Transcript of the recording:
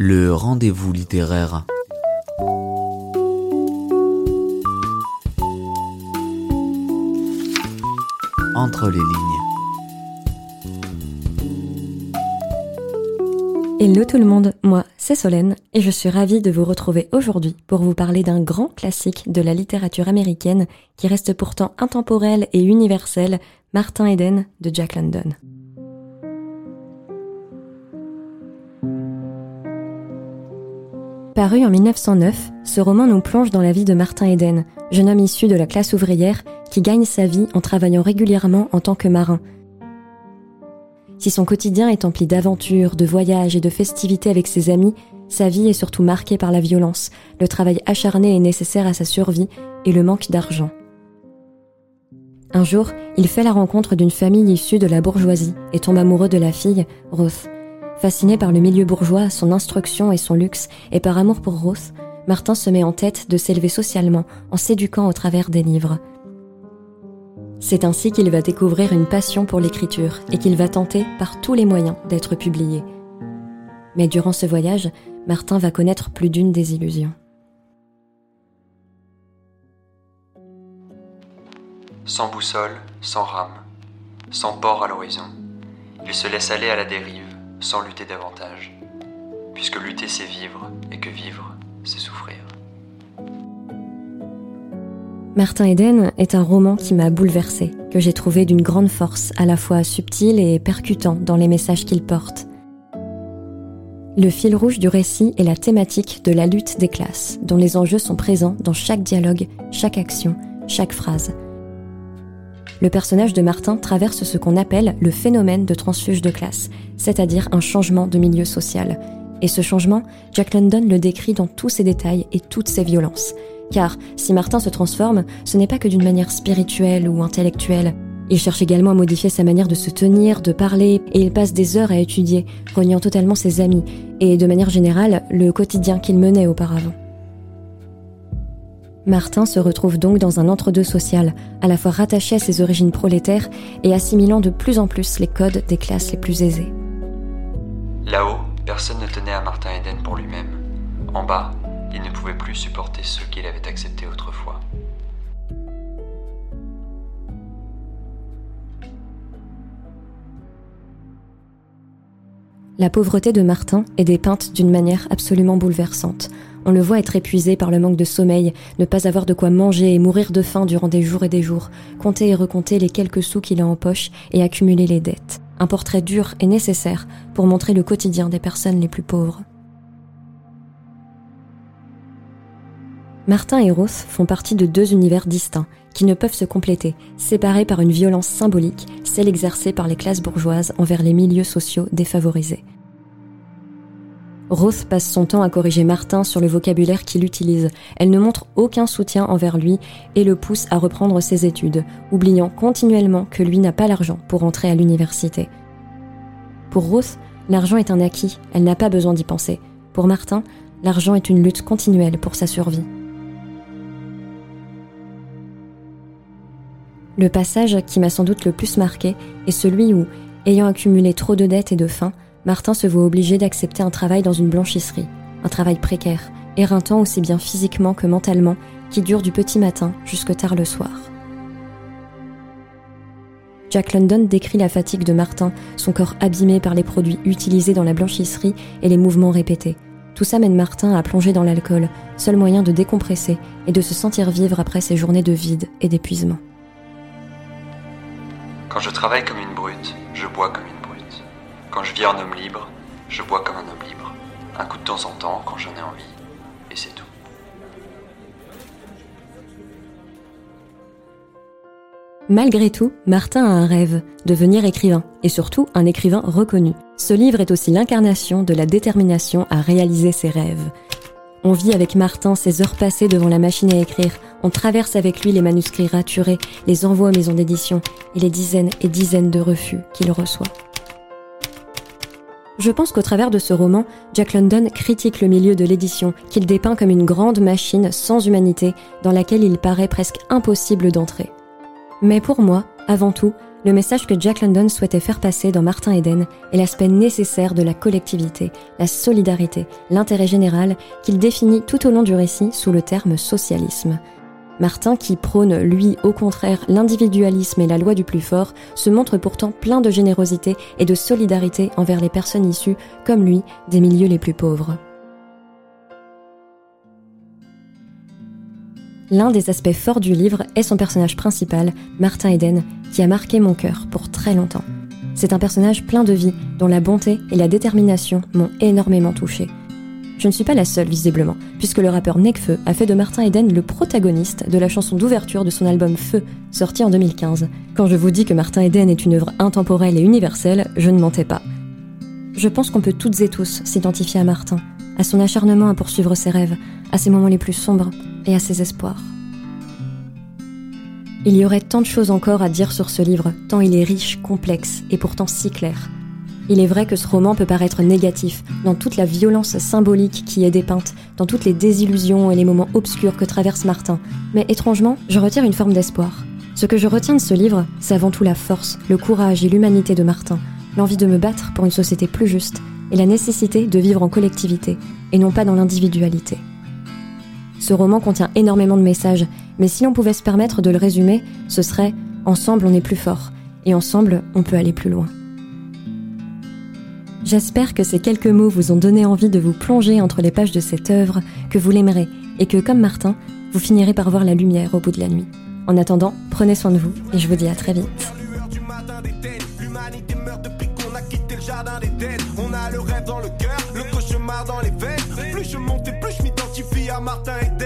Le rendez-vous littéraire. Entre les lignes. Hello tout le monde, moi c'est Solène et je suis ravie de vous retrouver aujourd'hui pour vous parler d'un grand classique de la littérature américaine qui reste pourtant intemporel et universel, Martin Eden de Jack London. Paru en 1909, ce roman nous plonge dans la vie de Martin Eden, jeune homme issu de la classe ouvrière qui gagne sa vie en travaillant régulièrement en tant que marin. Si son quotidien est empli d'aventures, de voyages et de festivités avec ses amis, sa vie est surtout marquée par la violence, le travail acharné et nécessaire à sa survie et le manque d'argent. Un jour, il fait la rencontre d'une famille issue de la bourgeoisie et tombe amoureux de la fille, Ruth. Fasciné par le milieu bourgeois, son instruction et son luxe, et par amour pour Ruth, Martin se met en tête de s'élever socialement en s'éduquant au travers des livres. C'est ainsi qu'il va découvrir une passion pour l'écriture et qu'il va tenter par tous les moyens d'être publié. Mais durant ce voyage, Martin va connaître plus d'une désillusion. Sans boussole, sans rame, sans port à l'horizon, il se laisse aller à la dérive sans lutter davantage, puisque lutter c'est vivre et que vivre c'est souffrir. Martin Eden est un roman qui m'a bouleversé, que j'ai trouvé d'une grande force, à la fois subtil et percutant dans les messages qu'il porte. Le fil rouge du récit est la thématique de la lutte des classes, dont les enjeux sont présents dans chaque dialogue, chaque action, chaque phrase. Le personnage de Martin traverse ce qu'on appelle le phénomène de transfuge de classe, c'est-à-dire un changement de milieu social. Et ce changement, Jack London le décrit dans tous ses détails et toutes ses violences. Car si Martin se transforme, ce n'est pas que d'une manière spirituelle ou intellectuelle. Il cherche également à modifier sa manière de se tenir, de parler, et il passe des heures à étudier, reniant totalement ses amis, et de manière générale, le quotidien qu'il menait auparavant. Martin se retrouve donc dans un entre-deux social, à la fois rattaché à ses origines prolétaires et assimilant de plus en plus les codes des classes les plus aisées. Là-haut, personne ne tenait à Martin Eden pour lui-même. En bas, il ne pouvait plus supporter ceux qu'il avait acceptés autrefois. La pauvreté de Martin est dépeinte d'une manière absolument bouleversante. On le voit être épuisé par le manque de sommeil, ne pas avoir de quoi manger et mourir de faim durant des jours et des jours, compter et recompter les quelques sous qu'il a en poche et accumuler les dettes. Un portrait dur et nécessaire pour montrer le quotidien des personnes les plus pauvres. Martin et Roth font partie de deux univers distincts qui ne peuvent se compléter, séparés par une violence symbolique, celle exercée par les classes bourgeoises envers les milieux sociaux défavorisés. Roth passe son temps à corriger Martin sur le vocabulaire qu'il utilise. Elle ne montre aucun soutien envers lui et le pousse à reprendre ses études, oubliant continuellement que lui n'a pas l'argent pour entrer à l'université. Pour Roth, l'argent est un acquis, elle n'a pas besoin d'y penser. Pour Martin, l'argent est une lutte continuelle pour sa survie. Le passage qui m'a sans doute le plus marqué est celui où, ayant accumulé trop de dettes et de faim, Martin se voit obligé d'accepter un travail dans une blanchisserie, un travail précaire, éreintant aussi bien physiquement que mentalement, qui dure du petit matin jusque tard le soir. Jack London décrit la fatigue de Martin, son corps abîmé par les produits utilisés dans la blanchisserie et les mouvements répétés. Tout ça mène Martin à plonger dans l'alcool, seul moyen de décompresser et de se sentir vivre après ces journées de vide et d'épuisement. Quand je travaille comme une brute, je bois comme une brute. Quand je vis en homme libre, je bois comme un homme libre. Un coup de temps en temps quand j'en ai envie. Et c'est tout. Malgré tout, Martin a un rêve, devenir écrivain, et surtout un écrivain reconnu. Ce livre est aussi l'incarnation de la détermination à réaliser ses rêves. On vit avec Martin ses heures passées devant la machine à écrire, on traverse avec lui les manuscrits raturés, les envois aux maisons d'édition et les dizaines et dizaines de refus qu'il reçoit. Je pense qu'au travers de ce roman, Jack London critique le milieu de l'édition, qu'il dépeint comme une grande machine sans humanité dans laquelle il paraît presque impossible d'entrer. Mais pour moi, Avant tout, le message que Jack London souhaitait faire passer dans Martin Eden est l'aspect nécessaire de la collectivité, la solidarité, l'intérêt général qu'il définit tout au long du récit sous le terme socialisme. Martin, qui prône, lui, au contraire, l'individualisme et la loi du plus fort, se montre pourtant plein de générosité et de solidarité envers les personnes issues, comme lui, des milieux les plus pauvres. L'un des aspects forts du livre est son personnage principal, Martin Eden, qui a marqué mon cœur pour très longtemps. C'est un personnage plein de vie, dont la bonté et la détermination m'ont énormément touché. Je ne suis pas la seule, visiblement, puisque le rappeur Nekfeu a fait de Martin Eden le protagoniste de la chanson d'ouverture de son album Feu, sorti en 2015. Quand je vous dis que Martin Eden est une œuvre intemporelle et universelle, je ne mentais pas. Je pense qu'on peut toutes et tous s'identifier à Martin, à son acharnement à poursuivre ses rêves, à ses moments les plus sombres et à ses espoirs. Il y aurait tant de choses encore à dire sur ce livre, tant il est riche, complexe et pourtant si clair. Il est vrai que ce roman peut paraître négatif, dans toute la violence symbolique qui est dépeinte, dans toutes les désillusions et les moments obscurs que traverse Martin. Mais étrangement, je retire une forme d'espoir. Ce que je retiens de ce livre, c'est avant tout la force, le courage et l'humanité de Martin, l'envie de me battre pour une société plus juste, et la nécessité de vivre en collectivité, et non pas dans l'individualité. Ce roman contient énormément de messages, mais si l'on pouvait se permettre de le résumer, ce serait ⁇ Ensemble on est plus fort, et ensemble on peut aller plus loin ⁇ J'espère que ces quelques mots vous ont donné envie de vous plonger entre les pages de cette œuvre, que vous l'aimerez et que, comme Martin, vous finirez par voir la lumière au bout de la nuit. En attendant, prenez soin de vous et je vous dis à très vite. On Martin